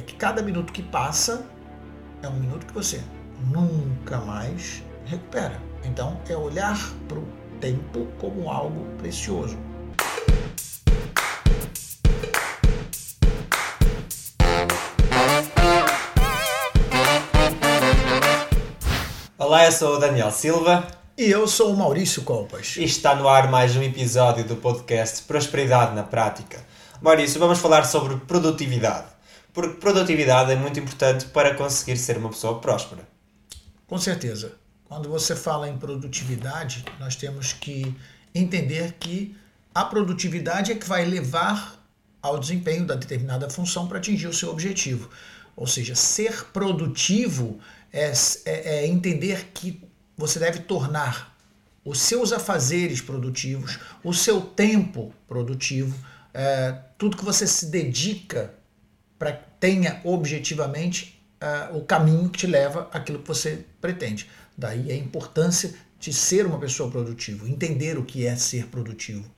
é que cada minuto que passa é um minuto que você nunca mais recupera. Então é olhar para o tempo como algo precioso. Olá, eu sou o Daniel Silva. E eu sou o Maurício Colpas. E está no ar mais um episódio do podcast Prosperidade na Prática. Maurício, vamos falar sobre produtividade. Porque produtividade é muito importante para conseguir ser uma pessoa próspera. Com certeza. Quando você fala em produtividade, nós temos que entender que a produtividade é que vai levar ao desempenho da determinada função para atingir o seu objetivo. Ou seja, ser produtivo é, é, é entender que você deve tornar os seus afazeres produtivos, o seu tempo produtivo, é, tudo que você se dedica para que tenha objetivamente é, o caminho que te leva àquilo que você pretende. Daí a importância de ser uma pessoa produtiva, entender o que é ser produtivo.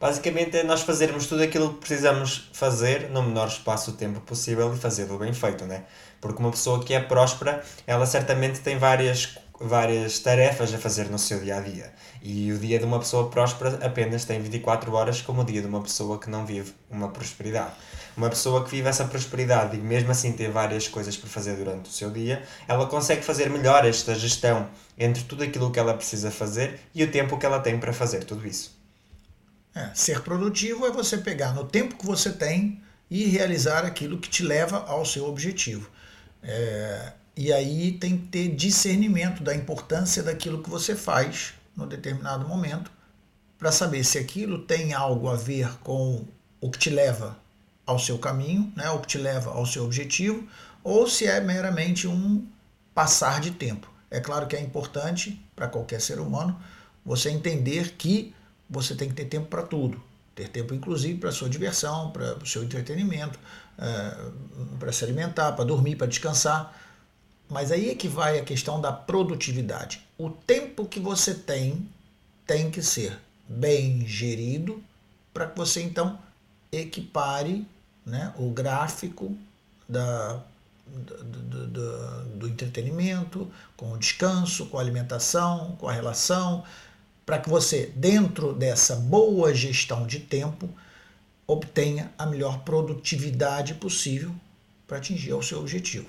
Basicamente é nós fazermos tudo aquilo que precisamos fazer no menor espaço de tempo possível e fazê-lo bem feito, né? Porque uma pessoa que é próspera, ela certamente tem várias várias tarefas a fazer no seu dia a dia. E o dia de uma pessoa próspera apenas tem 24 horas, como o dia de uma pessoa que não vive uma prosperidade. Uma pessoa que vive essa prosperidade e mesmo assim tem várias coisas para fazer durante o seu dia, ela consegue fazer melhor esta gestão entre tudo aquilo que ela precisa fazer e o tempo que ela tem para fazer tudo isso. É, ser produtivo é você pegar no tempo que você tem e realizar aquilo que te leva ao seu objetivo. É, e aí tem que ter discernimento da importância daquilo que você faz no determinado momento para saber se aquilo tem algo a ver com o que te leva ao seu caminho, né, o que te leva ao seu objetivo, ou se é meramente um passar de tempo. É claro que é importante para qualquer ser humano você entender que você tem que ter tempo para tudo. Ter tempo, inclusive, para sua diversão, para o seu entretenimento, eh, para se alimentar, para dormir, para descansar. Mas aí é que vai a questão da produtividade. O tempo que você tem tem que ser bem gerido para que você então equipare né, o gráfico da, do, do, do, entretenimento, com o descanso, com a alimentação, com a relação, para que você, dentro dessa boa gestão de tempo, obtenha a melhor produtividade possível para atingir o seu objetivo.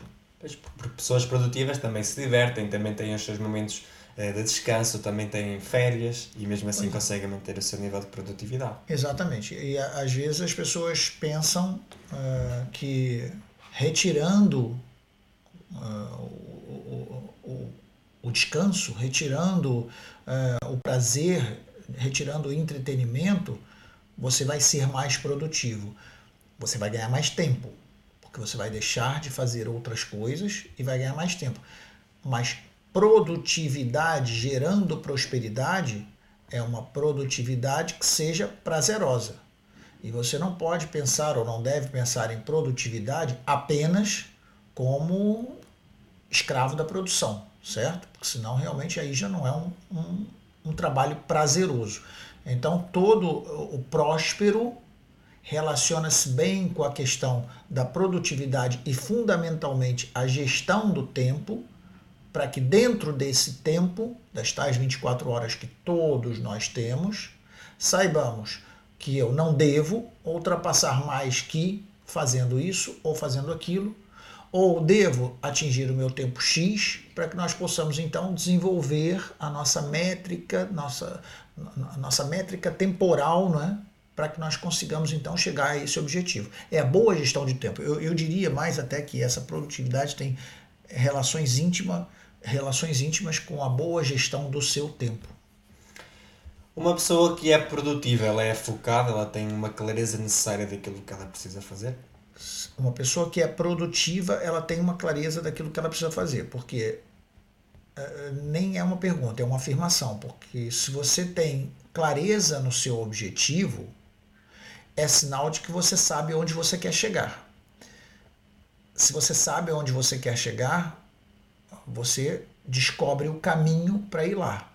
Porque pessoas produtivas também se divertem, também têm os seus momentos de descanso, também têm férias e mesmo assim pois. conseguem manter o seu nível de produtividade. Exatamente. E às vezes as pessoas pensam uh, que retirando uh, o, o, o, descanso, retirando uh, o prazer, retirando o entretenimento, você vai ser mais produtivo. Você vai ganhar mais tempo porque você vai deixar de fazer outras coisas e vai ganhar mais tempo. Mas produtividade gerando prosperidade é uma produtividade que seja prazerosa. E você não pode pensar ou não deve pensar em produtividade apenas como escravo da produção, certo? Porque senão realmente aí já não é um, um, um trabalho prazeroso. Então todo o próspero relaciona-se bem com a questão da produtividade e, fundamentalmente, a gestão do tempo, para que dentro desse tempo, das tais 24 horas que todos nós temos, saibamos que eu não devo ultrapassar mais que fazendo isso ou fazendo aquilo, ou devo atingir o meu tempo X para que nós possamos então desenvolver a nossa métrica, nossa, nossa métrica temporal, né? para que nós consigamos então chegar a esse objetivo. É a boa gestão de tempo. Eu, eu diria mais até que essa produtividade tem relações íntimas, relações íntimas com a boa gestão do seu tempo. Uma pessoa que é produtiva, ela é focada, ela tem uma clareza necessária daquilo que ela precisa fazer? Uma pessoa que é produtiva, ela tem uma clareza daquilo que ela precisa fazer, porque uh, nem é uma pergunta, é uma afirmação, porque se você tem clareza no seu objetivo, é sinal de que você sabe onde você quer chegar. Se você sabe onde você quer chegar, você descobre o caminho para ir lá.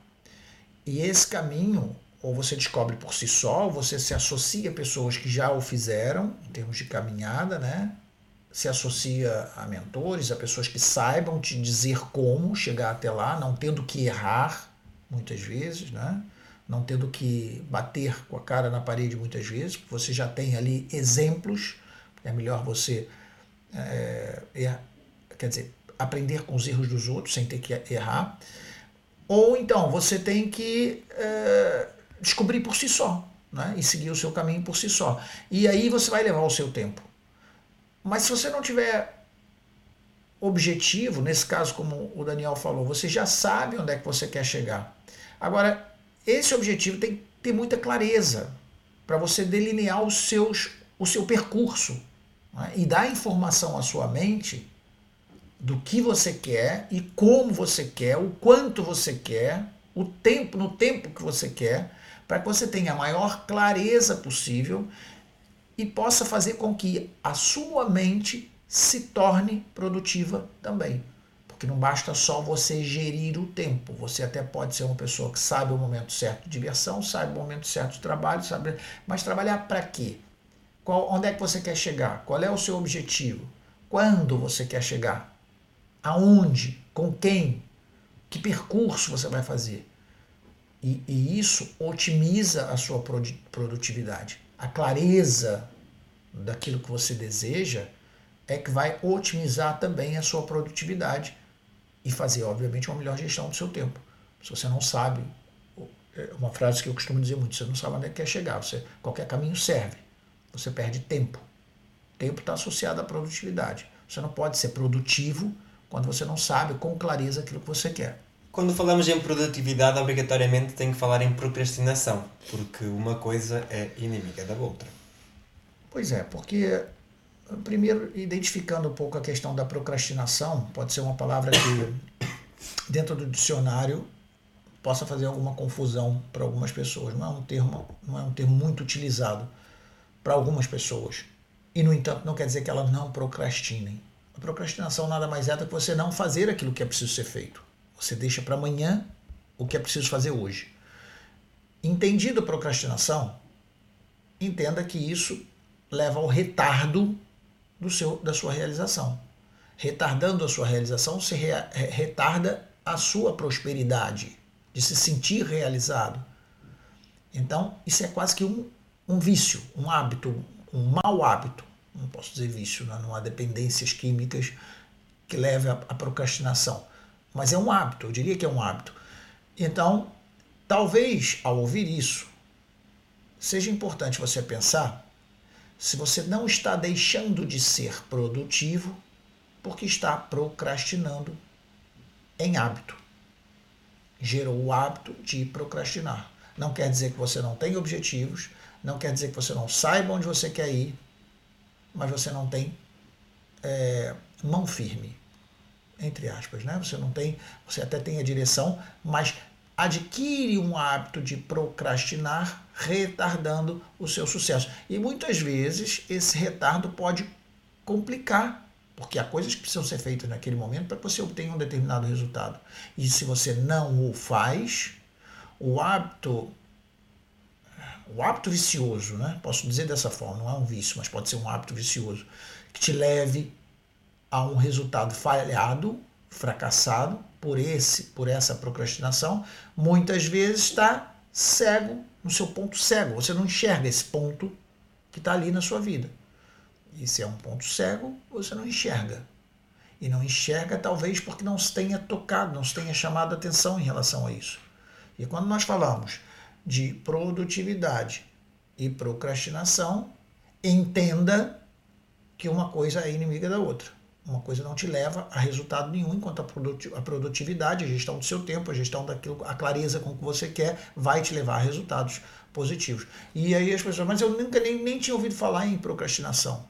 E esse caminho, ou você descobre por si só, ou você se associa a pessoas que já o fizeram, em termos de caminhada, né? se associa a mentores, a pessoas que saibam te dizer como chegar até lá, não tendo que errar muitas vezes, né? não tendo que bater com a cara na parede muitas vezes, porque você já tem ali exemplos, é melhor você é, er, quer dizer, aprender com os erros dos outros sem ter que errar. Ou então você tem que é, descobrir por si só né? e seguir o seu caminho por si só. E aí você vai levar o seu tempo. Mas se você não tiver objetivo, nesse caso, como o Daniel falou, você já sabe onde é que você quer chegar. Agora, esse objetivo tem que ter muita clareza para você delinear os seus, o seu percurso né? e dar informação à sua mente do que você quer e como você quer, o quanto você quer, o tempo, no tempo que você quer, para que você tenha a maior clareza possível e possa fazer com que a sua mente se torne produtiva também. Porque não basta só você gerir o tempo. Você até pode ser uma pessoa que sabe o momento certo de diversão, sabe o momento certo de trabalho, sabe. Mas trabalhar para quê? Qual, onde é que você quer chegar? Qual é o seu objetivo? Quando você quer chegar? Aonde? Com quem? Que percurso você vai fazer? E, e isso otimiza a sua produtividade. A clareza daquilo que você deseja é que vai otimizar também a sua produtividade e fazer, obviamente, uma melhor gestão do seu tempo. Se você não sabe, é uma frase que eu costumo dizer muito, você não sabe onde é que quer chegar, você, qualquer caminho serve. Você perde tempo. Tempo está associado à produtividade. Você não pode ser produtivo quando você não sabe com clareza aquilo que você quer. Quando falamos em produtividade, obrigatoriamente tem que falar em procrastinação, porque uma coisa é inimiga da outra. Pois é, porque Primeiro, identificando um pouco a questão da procrastinação, pode ser uma palavra que, dentro do dicionário, possa fazer alguma confusão para algumas pessoas. Não é um termo, não é um termo muito utilizado para algumas pessoas. E, no entanto, não quer dizer que elas não procrastinem. A procrastinação nada mais é do que você não fazer aquilo que é preciso ser feito. Você deixa para amanhã o que é preciso fazer hoje. Entendido a procrastinação, entenda que isso leva ao retardo do seu, da sua realização. Retardando a sua realização, se re, retarda a sua prosperidade, de se sentir realizado. Então, isso é quase que um, um vício, um hábito, um mau hábito. Não posso dizer vício, né? não há dependências químicas que levem à procrastinação. Mas é um hábito, eu diria que é um hábito. Então, talvez ao ouvir isso, seja importante você pensar se você não está deixando de ser produtivo porque está procrastinando em hábito. Gerou o hábito de procrastinar. Não quer dizer que você não tem objetivos, não quer dizer que você não saiba onde você quer ir, mas você não tem é, mão firme, entre aspas, né? Você não tem, você até tem a direção, mas adquire um hábito de procrastinar, retardando o seu sucesso. E muitas vezes esse retardo pode complicar, porque há coisas que precisam ser feitas naquele momento para que você obtenha um determinado resultado. E se você não o faz, o hábito o hábito vicioso, né? Posso dizer dessa forma, não é um vício, mas pode ser um hábito vicioso que te leve a um resultado falhado, fracassado por esse, por essa procrastinação, muitas vezes está cego no seu ponto cego. Você não enxerga esse ponto que está ali na sua vida. E se é um ponto cego, você não enxerga. E não enxerga, talvez porque não se tenha tocado, não se tenha chamado atenção em relação a isso. E quando nós falamos de produtividade e procrastinação, entenda que uma coisa é inimiga da outra. Uma coisa não te leva a resultado nenhum, enquanto a produtividade, a gestão do seu tempo, a gestão daquilo, a clareza com que você quer, vai te levar a resultados positivos. E aí as pessoas, mas eu nunca nem, nem tinha ouvido falar em procrastinação.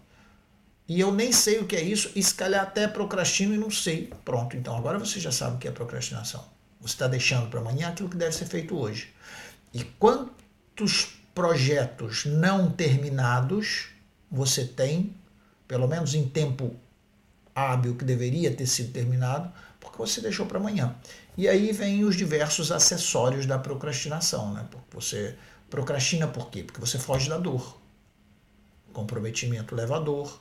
E eu nem sei o que é isso, e se calhar até procrastino e não sei. Pronto, então agora você já sabe o que é procrastinação. Você está deixando para amanhã aquilo que deve ser feito hoje. E quantos projetos não terminados você tem, pelo menos em tempo hábil que deveria ter sido terminado, porque você deixou para amanhã. E aí vem os diversos acessórios da procrastinação, né? Porque você procrastina por quê? Porque você foge da dor. Comprometimento leva a dor,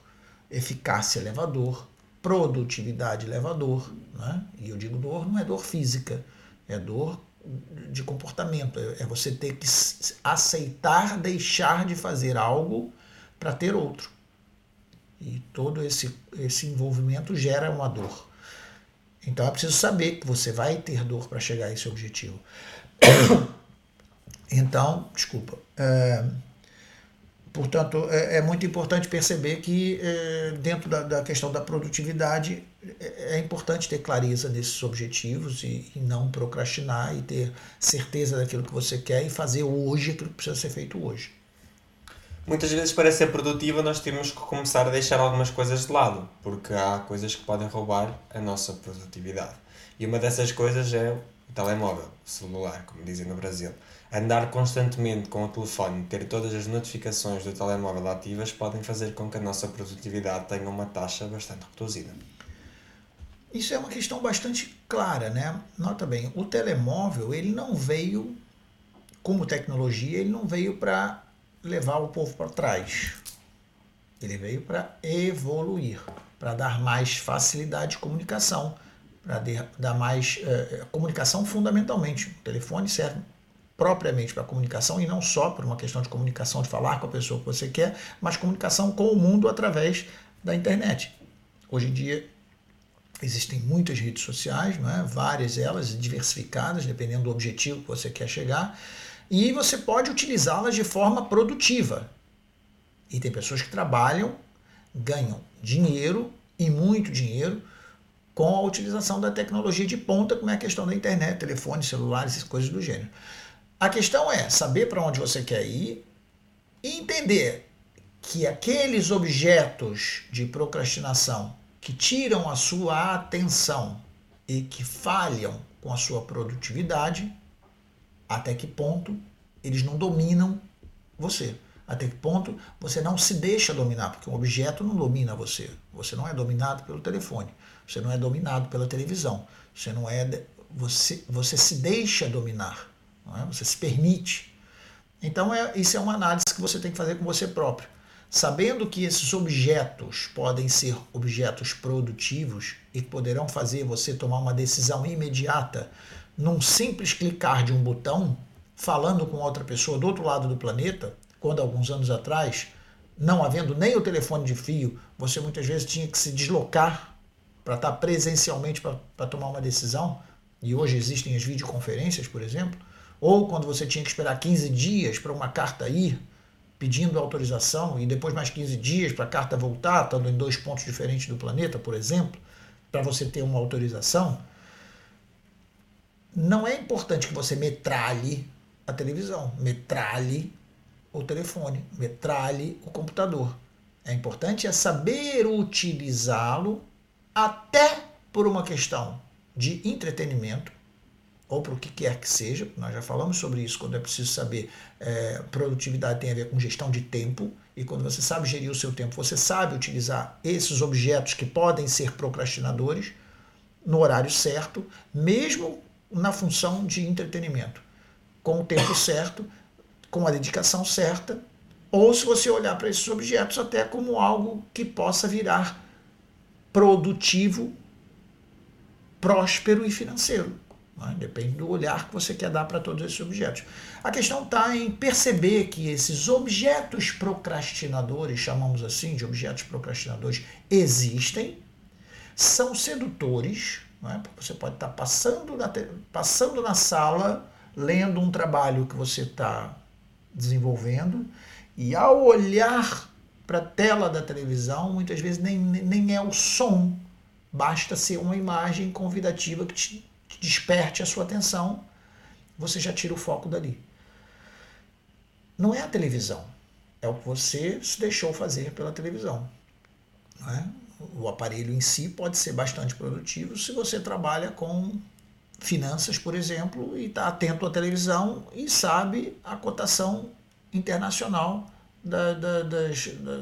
eficácia leva dor, produtividade leva dor. Né? E eu digo dor não é dor física, é dor de comportamento. É, é você ter que aceitar deixar de fazer algo para ter outro. E todo esse, esse envolvimento gera uma dor. Então é preciso saber que você vai ter dor para chegar a esse objetivo. Então, desculpa. É, portanto, é, é, muito importante perceber que é, dentro da, da, questão da produtividade é, é importante ter clareza nesses objetivos e, e, não procrastinar e ter certeza daquilo que você quer e fazer hoje aquilo que precisa ser feito hoje. Muitas vezes, para ser produtiva, nós temos que começar a deixar algumas coisas de lado, porque há coisas que podem roubar a nossa produtividade. E uma dessas coisas é o telemóvel, celular, como dizem no Brasil. Andar constantemente com o telefone, ter todas as notificações do telemóvel ativas, podem fazer com que a nossa produtividade tenha uma taxa bastante reduzida. Isso é uma questão bastante clara, né? Nota bem, o telemóvel ele não veio como tecnologia, ele não veio para levar o povo para trás. Ele veio para evoluir, para dar mais facilidade de comunicação, para dar mais uh, comunicação fundamentalmente. O telefone serve propriamente para comunicação e não só por uma questão de comunicação, de falar com a pessoa que você quer, mas comunicação com o mundo através da internet. Hoje em dia existem muitas redes sociais, não é? várias elas diversificadas, dependendo do objetivo que você quer chegar e você pode utilizá-las de forma produtiva. E tem pessoas que trabalham, ganham dinheiro e muito dinheiro com a utilização da tecnologia de ponta, como é a questão da internet, telefone, celulares, coisas do gênero. A questão é saber para onde você quer ir e entender que aqueles objetos de procrastinação que tiram a sua atenção e que falham com a sua produtividade até que ponto eles não dominam você. Até que ponto você não se deixa dominar, porque um objeto não domina você. Você não é dominado pelo telefone, você não é dominado pela televisão, você não é você você se deixa dominar, é? você se permite. Então é, isso é uma análise que você tem que fazer com você próprio. Sabendo que esses objetos podem ser objetos produtivos e poderão fazer você tomar uma decisão imediata num simples clicar de um botão, falando com outra pessoa do outro lado do planeta, quando alguns anos atrás, não havendo nem o telefone de fio, você muitas vezes tinha que se deslocar para estar presencialmente para tomar uma decisão, e hoje existem as videoconferências, por exemplo, ou quando você tinha que esperar 15 dias para uma carta ir pedindo autorização e depois mais 15 dias para a carta voltar, estando em dois pontos diferentes do planeta, por exemplo, para você ter uma autorização não é importante que você metralhe a televisão, metralhe o telefone, metralhe o computador. É importante é saber utilizá-lo até por uma questão de entretenimento ou para o que quer que seja. Nós já falamos sobre isso quando é preciso saber. É, produtividade tem a ver com gestão de tempo e quando você sabe gerir o seu tempo, você sabe utilizar esses objetos que podem ser procrastinadores no horário certo, mesmo na função de entretenimento, com o tempo certo, com a dedicação certa, ou se você olhar para esses objetos até como algo que possa virar produtivo, próspero e financeiro. Né? Depende do olhar que você quer dar para todos esses objetos. A questão está em perceber que esses objetos procrastinadores, chamamos assim de objetos procrastinadores, existem, são sedutores, é? Você pode estar passando na, passando na sala, lendo um trabalho que você está desenvolvendo, e ao olhar para a tela da televisão, muitas vezes nem, nem é o som, basta ser uma imagem convidativa que te desperte a sua atenção, você já tira o foco dali. Não é a televisão, é o que você se deixou fazer pela televisão. É? o aparelho em si pode ser bastante produtivo se você trabalha com finanças, por exemplo, e está atento à televisão e sabe a cotação internacional da, da, das, da,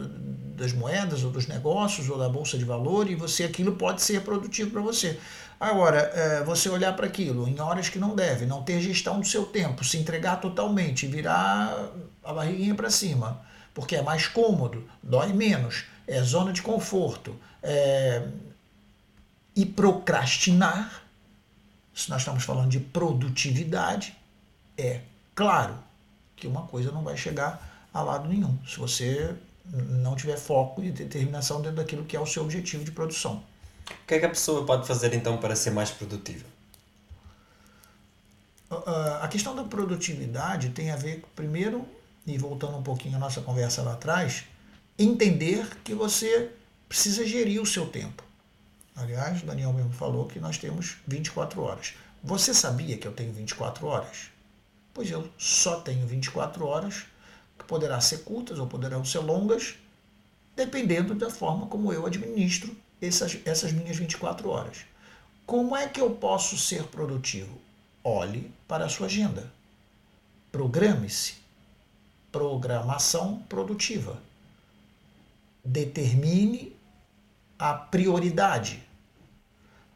das moedas ou dos negócios ou da bolsa de valor e você aquilo pode ser produtivo para você. Agora, é, você olhar para aquilo em horas que não deve, não ter gestão do seu tempo, se entregar totalmente, virar a barriguinha para cima, porque é mais cômodo, dói menos, é zona de conforto, é, e procrastinar, se nós estamos falando de produtividade, é claro que uma coisa não vai chegar a lado nenhum, se você não tiver foco e determinação dentro daquilo que é o seu objetivo de produção. O que é que a pessoa pode fazer então para ser mais produtiva? A questão da produtividade tem a ver, primeiro, e voltando um pouquinho à nossa conversa lá atrás, entender que você precisa gerir o seu tempo. Aliás, o Daniel mesmo falou que nós temos 24 horas. Você sabia que eu tenho 24 horas? Pois eu só tenho 24 horas, que poderá ser curtas ou poderão ser longas, dependendo da forma como eu administro essas, essas minhas 24 horas. Como é que eu posso ser produtivo? Olhe para a sua agenda. Programe-se. Programação produtiva. Determine a prioridade.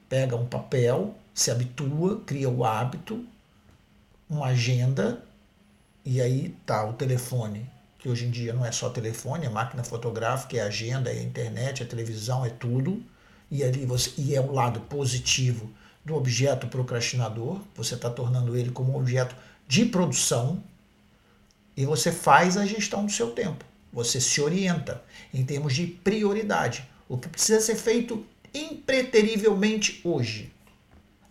Pega um papel, se habitua, cria o hábito, uma agenda, e aí tá o telefone, que hoje em dia não é só telefone, é máquina fotográfica, é agenda, é internet, é televisão, é tudo. E ali você e é o lado positivo do objeto procrastinador, você está tornando ele como um objeto de produção e você faz a gestão do seu tempo. Você se orienta em termos de prioridade. O que precisa ser feito impreterivelmente hoje.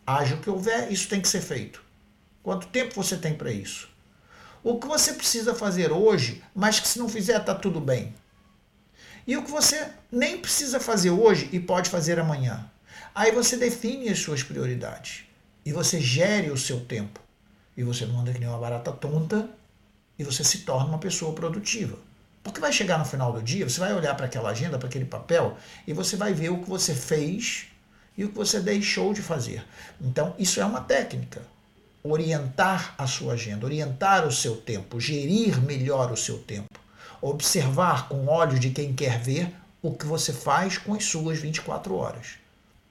Haja o que houver, isso tem que ser feito. Quanto tempo você tem para isso? O que você precisa fazer hoje, mas que se não fizer está tudo bem. E o que você nem precisa fazer hoje e pode fazer amanhã. Aí você define as suas prioridades e você gere o seu tempo. E você não anda que nem uma barata tonta e você se torna uma pessoa produtiva. Porque vai chegar no final do dia, você vai olhar para aquela agenda, para aquele papel, e você vai ver o que você fez e o que você deixou de fazer. Então, isso é uma técnica. Orientar a sua agenda, orientar o seu tempo, gerir melhor o seu tempo. Observar com olhos de quem quer ver o que você faz com as suas 24 horas.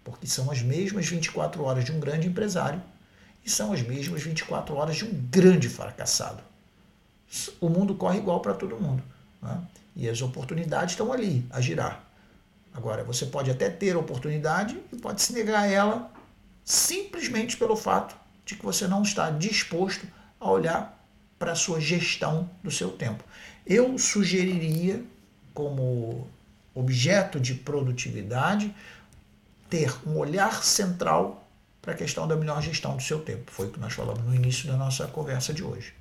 Porque são as mesmas 24 horas de um grande empresário e são as mesmas 24 horas de um grande fracassado. O mundo corre igual para todo mundo. Né? E as oportunidades estão ali a girar. Agora, você pode até ter oportunidade e pode se negar a ela simplesmente pelo fato de que você não está disposto a olhar para a sua gestão do seu tempo. Eu sugeriria, como objeto de produtividade, ter um olhar central para a questão da melhor gestão do seu tempo. Foi o que nós falamos no início da nossa conversa de hoje.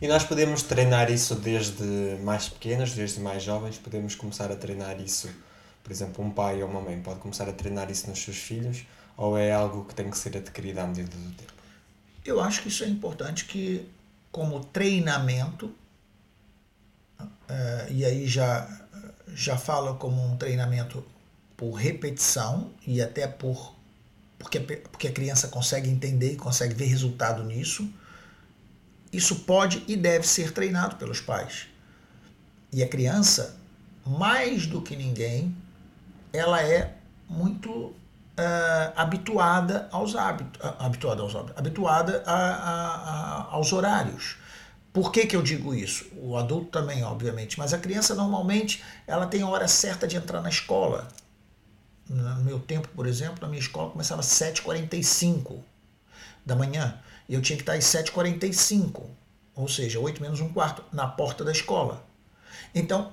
E nós podemos treinar isso desde mais pequenos, desde mais jovens, podemos começar a treinar isso, por exemplo, um pai ou uma mãe pode começar a treinar isso nos seus filhos, ou é algo que tem que ser adquirido à medida do tempo? Eu acho que isso é importante que, como treinamento, uh, e aí já, já falo como um treinamento por repetição e até por porque, porque a criança consegue entender e consegue ver resultado nisso, isso pode e deve ser treinado pelos pais. E a criança, mais do que ninguém, ela é muito uh, habituada aos hábitos, uh, habituada aos hábitos, habituada a, a, a, aos horários. Por que, que eu digo isso? O adulto também, obviamente, mas a criança normalmente ela tem a hora certa de entrar na escola. No meu tempo, por exemplo, na minha escola começava às 7h45 da manhã. E eu tinha que estar às 7h45, ou seja, 8 menos um quarto, na porta da escola. Então,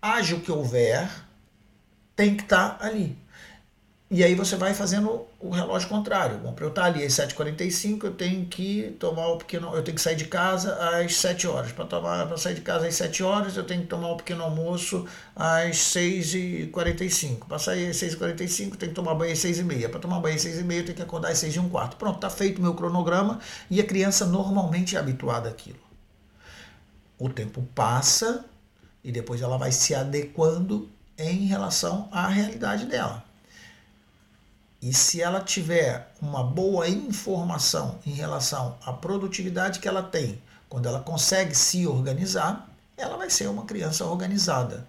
haja o que houver, tem que estar ali. E aí você vai fazendo o relógio contrário. Bom, para eu estar ali às 7h45, eu tenho que tomar o pequeno. Eu tenho que sair de casa às 7 horas. Para tomar para sair de casa às 7 horas, eu tenho que tomar o pequeno almoço às 6h45. Para sair às 6h45, eu tenho que tomar banho às 6h30. Para tomar banho às 6h30, eu tenho que acordar às 6h15. Pronto, está feito o meu cronograma e a criança normalmente é habituada àquilo. O tempo passa e depois ela vai se adequando em relação à realidade dela. E se ela tiver uma boa informação em relação à produtividade que ela tem, quando ela consegue se organizar, ela vai ser uma criança organizada.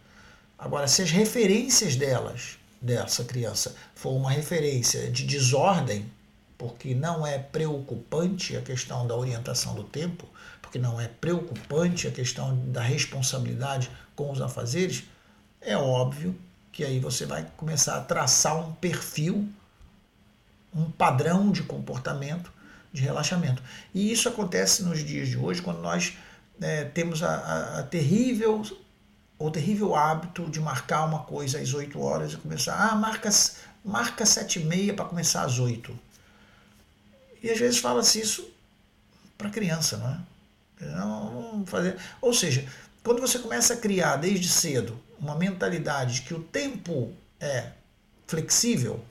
Agora, se as referências delas, dessa criança, for uma referência de desordem, porque não é preocupante a questão da orientação do tempo, porque não é preocupante a questão da responsabilidade com os afazeres, é óbvio que aí você vai começar a traçar um perfil, um padrão de comportamento de relaxamento. E isso acontece nos dias de hoje, quando nós é, temos a, a, a, terrível o terrível hábito de marcar uma coisa às 8 horas e começar, ah, marca, marca 7 e meia para começar às 8. E às vezes fala-se isso para criança, não é? Não, fazer. Ou seja, quando você começa a criar desde cedo uma mentalidade de que o tempo é flexível,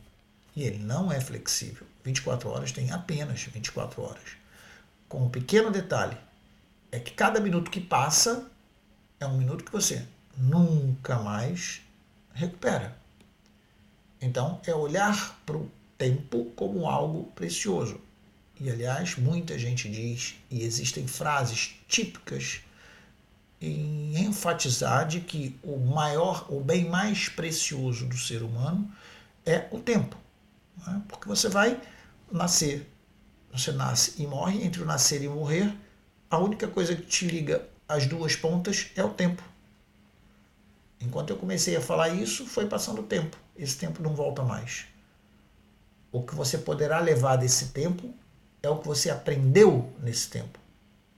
e ele não é flexível, 24 horas tem apenas 24 horas. Com um pequeno detalhe, é que cada minuto que passa é um minuto que você nunca mais recupera. Então, é olhar para o tempo como algo precioso. E, aliás, muita gente diz, e existem frases típicas em enfatizar de que o maior, o bem mais precioso do ser humano é o tempo. Né? Porque você vai nascer, você nasce e morre, entre o nascer e morrer, a única coisa que te liga as duas pontas é o tempo. Enquanto eu comecei a falar isso, foi passando o tempo. Esse tempo não volta mais. O que você poderá levar desse tempo é o que você aprendeu nesse tempo.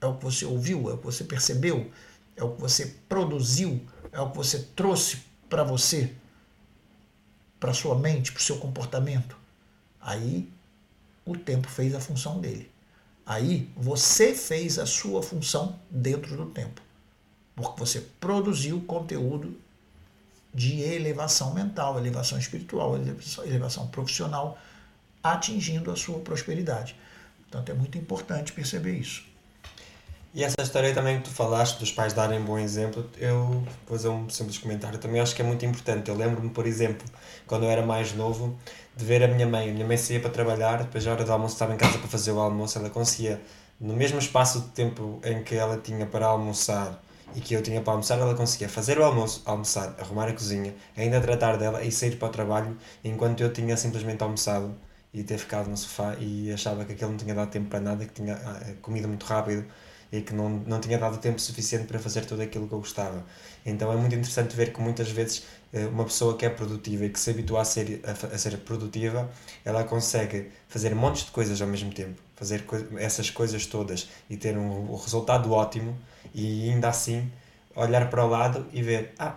É o que você ouviu, é o que você percebeu, é o que você produziu, é o que você trouxe para você, para sua mente, para o seu comportamento. Aí o tempo fez a função dele. Aí você fez a sua função dentro do tempo. Porque você produziu conteúdo de elevação mental, elevação espiritual, elevação profissional, atingindo a sua prosperidade. Portanto, é muito importante perceber isso. E essa história também que tu falaste dos pais darem bom exemplo, eu vou fazer um simples comentário. Também acho que é muito importante. Eu lembro-me, por exemplo, quando eu era mais novo, de ver a minha mãe. A minha mãe saía para trabalhar, depois da hora do almoço estava em casa para fazer o almoço. Ela conseguia, no mesmo espaço de tempo em que ela tinha para almoçar e que eu tinha para almoçar, ela conseguia fazer o almoço, almoçar, arrumar a cozinha, ainda tratar dela e sair para o trabalho, enquanto eu tinha simplesmente almoçado e ter ficado no sofá e achava que aquilo não tinha dado tempo para nada, que tinha ah, comido muito rápido e que não, não tinha dado tempo suficiente para fazer tudo aquilo que eu gostava. Então é muito interessante ver que muitas vezes eh, uma pessoa que é produtiva e que se habitua a ser, a, a ser produtiva, ela consegue fazer montes de coisas ao mesmo tempo, fazer co essas coisas todas e ter um, um resultado ótimo e ainda assim olhar para o lado e ver, ah,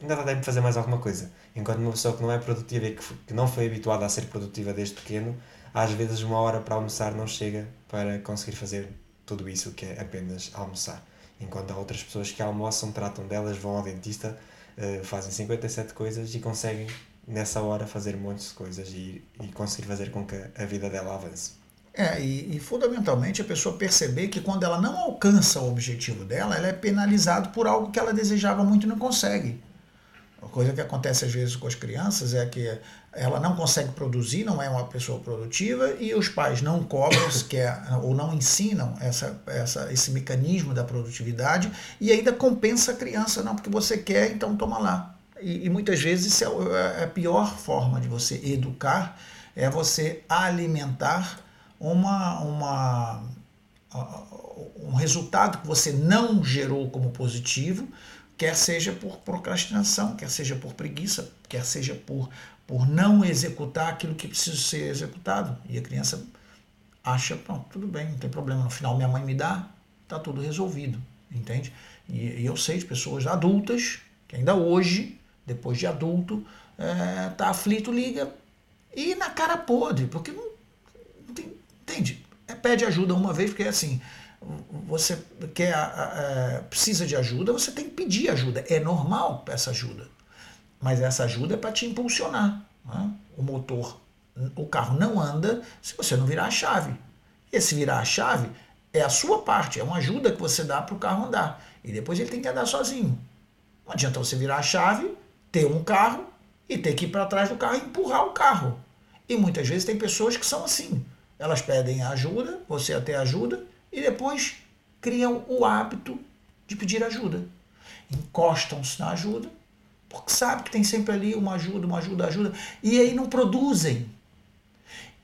ainda dá tempo fazer mais alguma coisa. Enquanto uma pessoa que não é produtiva e que, que não foi habituada a ser produtiva desde pequeno, às vezes uma hora para almoçar não chega para conseguir fazer tudo isso que é apenas almoçar. Enquanto há outras pessoas que almoçam, tratam delas, vão ao dentista, uh, fazem 57 coisas e conseguem nessa hora fazer montes de coisas e, e conseguir fazer com que a vida dela avance. É, e, e, fundamentalmente a pessoa perceber que quando ela não alcança o objetivo dela, ela é penalizada por algo que ela desejava muito e não consegue. A coisa que acontece às vezes com as crianças é que ela não consegue produzir, não é uma pessoa produtiva, e os pais não cobram sequer, ou não ensinam essa, essa, esse mecanismo da produtividade e ainda compensa a criança, não, porque você quer, então toma lá. E, e muitas vezes isso é, é a pior forma de você educar, é você alimentar uma, uma, um resultado que você não gerou como positivo, quer seja por procrastinação, quer seja por preguiça, quer seja por, por não executar aquilo que precisa ser executado. E a criança acha, pronto, tudo bem, não tem problema, no final minha mãe me dá, está tudo resolvido, entende? E, e, eu sei de pessoas adultas que ainda hoje, depois de adulto, é, aflito, liga e na cara podre, porque não, não tem, entende? É, pede ajuda uma vez, porque é assim, você quer, é, precisa de ajuda, você tem que pedir ajuda. É normal essa ajuda. Mas essa ajuda é para te impulsionar. Né? O motor, o carro não anda se você não virar a chave. Esse virar a chave é a sua parte, é uma ajuda que você dá para o carro andar. E depois ele tem que andar sozinho. Não adianta você virar a chave, ter um carro e ter que ir para trás do carro e empurrar o carro. E muitas vezes tem pessoas que são assim. Elas pedem ajuda, você até ajuda, e depois criam o hábito de pedir ajuda. Encostam-se na ajuda, porque sabe que tem sempre ali uma ajuda, uma ajuda, ajuda, e aí não produzem.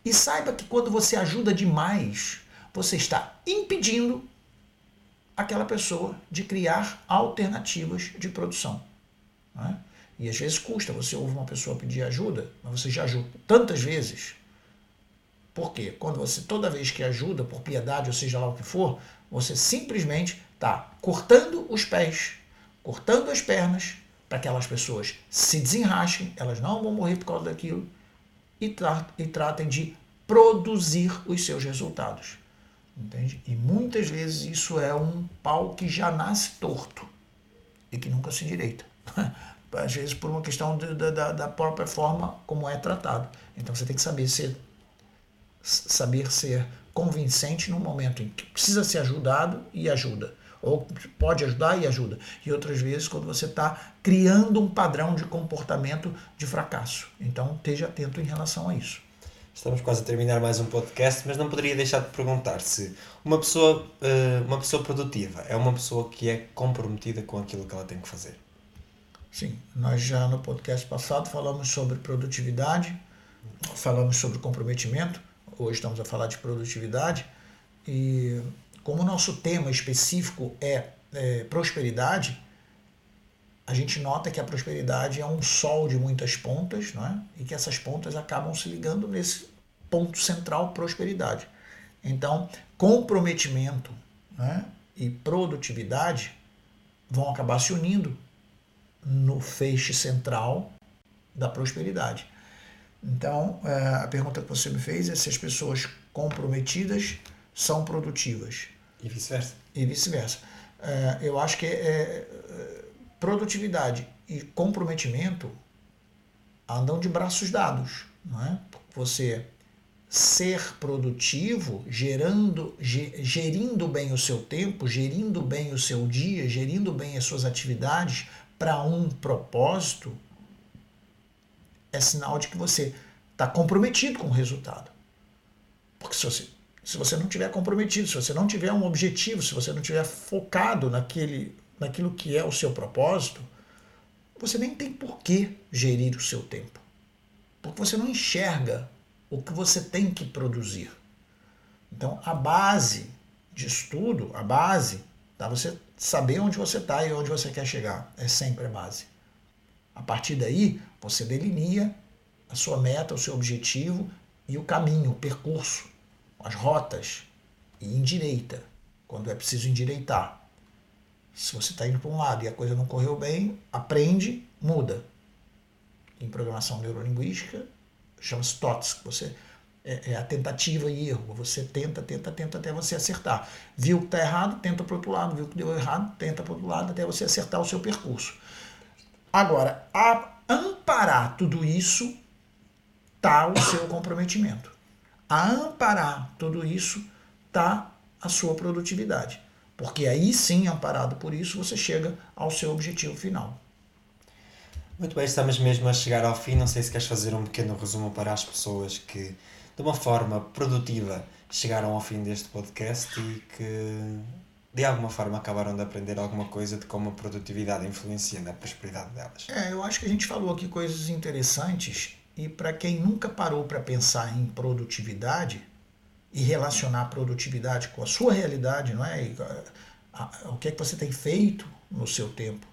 E saiba que quando você ajuda demais, você está impedindo aquela pessoa de criar alternativas de produção. Né? E às vezes custa, você ouve uma pessoa pedir ajuda, mas você já ajuda tantas vezes. Por quê? Quando você, toda vez que ajuda, por piedade, ou seja lá o que for, você simplesmente está cortando os pés, cortando as pernas, para que aquelas pessoas se desenrasquem, elas não vão morrer por causa daquilo, e, tra e tratem de produzir os seus resultados. Entende? E muitas vezes isso é um pau que já nasce torto e que nunca se endireita. Às vezes por uma questão de, da, da própria forma como é tratado. Então você tem que saber ser, saber ser convincente no momento em que precisa ser ajudado e ajuda. Ou pode ajudar e ajuda. E outras vezes quando você está criando um padrão de comportamento de fracasso. Então esteja atento em relação a isso. Estamos quase a terminar mais um podcast, mas não poderia deixar de perguntar se uma pessoa, eh, uma pessoa produtiva é uma pessoa que é comprometida com aquilo que ela tem que fazer. Sim, nós já no podcast passado falamos sobre produtividade, falamos sobre comprometimento, hoje estamos a falar de produtividade e como o nosso tema específico é, é prosperidade, a gente nota que a prosperidade é um sol de muitas pontas, não é? e que essas pontas acabam se ligando nesse ponto central, prosperidade. Então, comprometimento né, e produtividade vão acabar se unindo no feixe central da prosperidade. Então, é, a pergunta que você me fez é se as pessoas comprometidas são produtivas. E vice-versa. E vice-versa. É, eu acho que é, produtividade e comprometimento andam de braços dados. Não é? Você ser produtivo, gerando, gerindo bem o seu tempo, gerindo bem o seu dia, gerindo bem as suas atividades para um propósito, é sinal de que você está comprometido com o resultado. Porque se você, se você não tiver comprometido, se você não tiver um objetivo, se você não tiver focado naquele naquilo que é o seu propósito, você nem tem por que gerir o seu tempo. Porque você não enxerga o que você tem que produzir. Então, a base de estudo, a base, tá você saber onde você está e onde você quer chegar. É sempre a base. A partir daí, você delineia a sua meta, o seu objetivo e o caminho, o percurso, as rotas. E endireita, quando é preciso endireitar. Se você está indo para um lado e a coisa não correu bem, aprende, muda. Em programação neurolinguística, chama-se TOTS. Você, é, é, a tentativa e erro. Você tenta, tenta, tenta até você acertar. Viu que está errado, tenta para o outro lado. Viu que deu errado, tenta para o outro lado até você acertar o seu percurso. Agora, a amparar tudo isso está o seu comprometimento. A amparar tudo isso está a sua produtividade. Porque aí sim, amparado por isso, você chega ao seu objetivo final. Muito bem, estamos mesmo a chegar ao fim. Não sei se queres fazer um pequeno resumo para as pessoas que, de uma forma produtiva, chegaram ao fim deste podcast e que, de alguma forma, acabaram de aprender alguma coisa de como a produtividade influencia na prosperidade delas. É, eu acho que a gente falou aqui coisas interessantes e para quem nunca parou para pensar em produtividade, e relacionar a produtividade com a sua realidade, não é? E, a, a, o que é que você tem feito no seu tempo?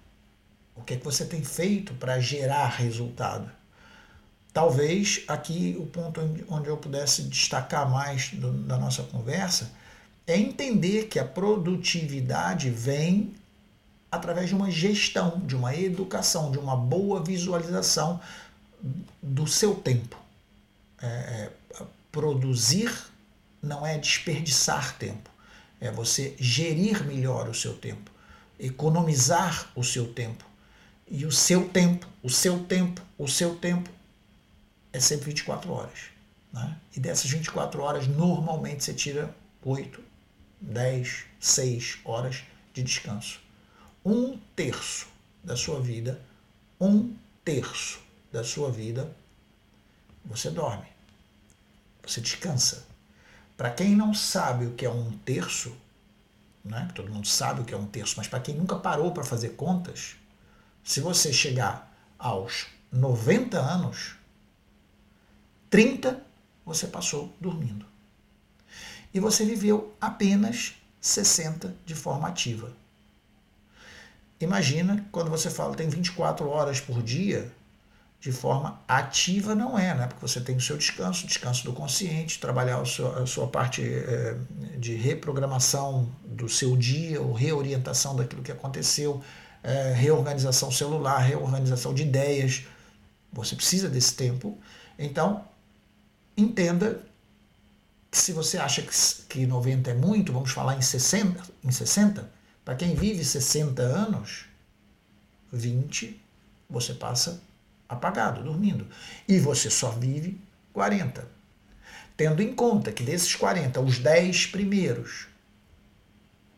O que é que você tem feito para gerar resultado? Talvez aqui o ponto onde eu pudesse destacar mais do, da nossa conversa é entender que a produtividade vem através de uma gestão, de uma educação, de uma boa visualização do seu tempo. É, é produzir não é desperdiçar tempo, é você gerir melhor o seu tempo, economizar o seu tempo. E o seu tempo, o seu tempo, o seu tempo é sempre 24 horas. Né? E dessas 24 horas, normalmente você tira 8, 10, 6 horas de descanso. Um terço da sua vida, um terço da sua vida, você dorme, você descansa. Para quem não sabe o que é um terço, né? todo mundo sabe o que é um terço, mas para quem nunca parou para fazer contas, se você chegar aos 90 anos, 30 você passou dormindo. E você viveu apenas 60 de forma ativa. imagina quando você fala tem 24 horas por dia, de forma ativa não é, né? Porque você tem o seu descanso, descanso do consciente, trabalhar a sua, a sua parte é, de reprogramação do seu dia, ou reorientação daquilo que aconteceu, é, reorganização celular, reorganização de ideias. Você precisa desse tempo. Então, entenda se você acha que, que 90 é muito, vamos falar em 60, em 60, para quem vive 60 anos, 20 você passa apagado, dormindo. E você só vive 40. Tendo em conta que desses 40, os 10 primeiros,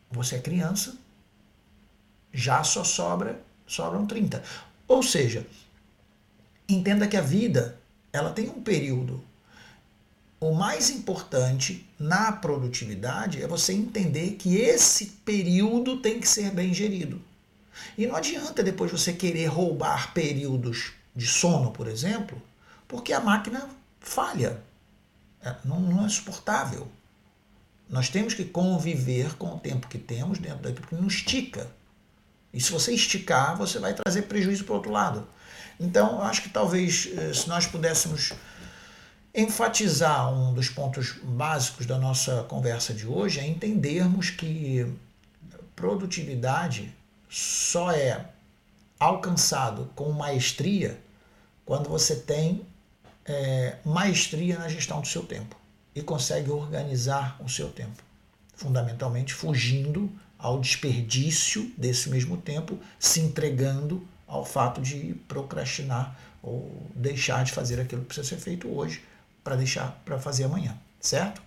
você é criança, já só sobra, sobram 30. Ou seja, entenda que a vida, ela tem um período. O mais importante na produtividade é você entender que esse período tem que ser bem gerido. E não adianta depois você querer roubar períodos de sono, por exemplo, porque a máquina falha. É, não, não é suportável. Nós temos que conviver com o tempo que temos dentro daquilo que não estica. E se você esticar, você vai trazer prejuízo para o outro lado. Então, eu acho que talvez, eh, se nós pudéssemos enfatizar um dos pontos básicos da nossa conversa de hoje, é entendermos que produtividade só é alcançado com maestria quando você tem é, maestria na gestão do seu tempo e consegue organizar o seu tempo, fundamentalmente fugindo ao desperdício desse mesmo tempo, se entregando ao fato de procrastinar ou deixar de fazer aquilo que precisa ser feito hoje para deixar para fazer amanhã, certo?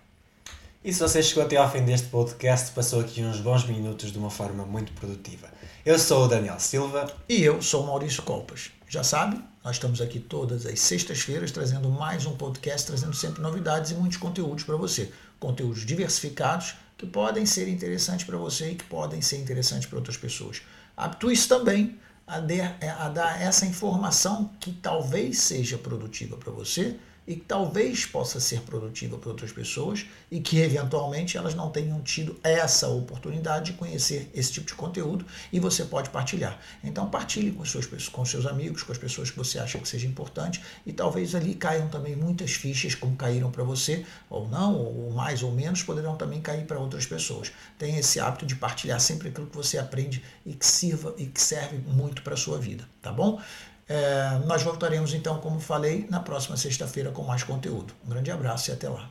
E se você chegou até ao fim deste podcast, passou aqui uns bons minutos de uma forma muito produtiva. Eu sou o Daniel Silva. E eu sou o Maurício Colpas. Já sabe, nós estamos aqui todas as sextas-feiras trazendo mais um podcast, trazendo sempre novidades e muitos conteúdos para você. Conteúdos diversificados que podem ser interessantes para você e que podem ser interessantes para outras pessoas. Habitue-se também a, a dar essa informação que talvez seja produtiva para você e que talvez possa ser produtiva para outras pessoas e que eventualmente elas não tenham tido essa oportunidade de conhecer esse tipo de conteúdo e você pode partilhar. Então partilhe com seus, com seus amigos, com as pessoas que você acha que seja importante e talvez ali caiam também muitas fichas como caíram para você ou não, ou mais ou menos, poderão também cair para outras pessoas. Tenha esse hábito de partilhar sempre aquilo que você aprende e que sirva e que serve muito para a sua vida, tá bom? É, nós voltaremos então, como falei, na próxima sexta-feira com mais conteúdo. Um grande abraço e até lá.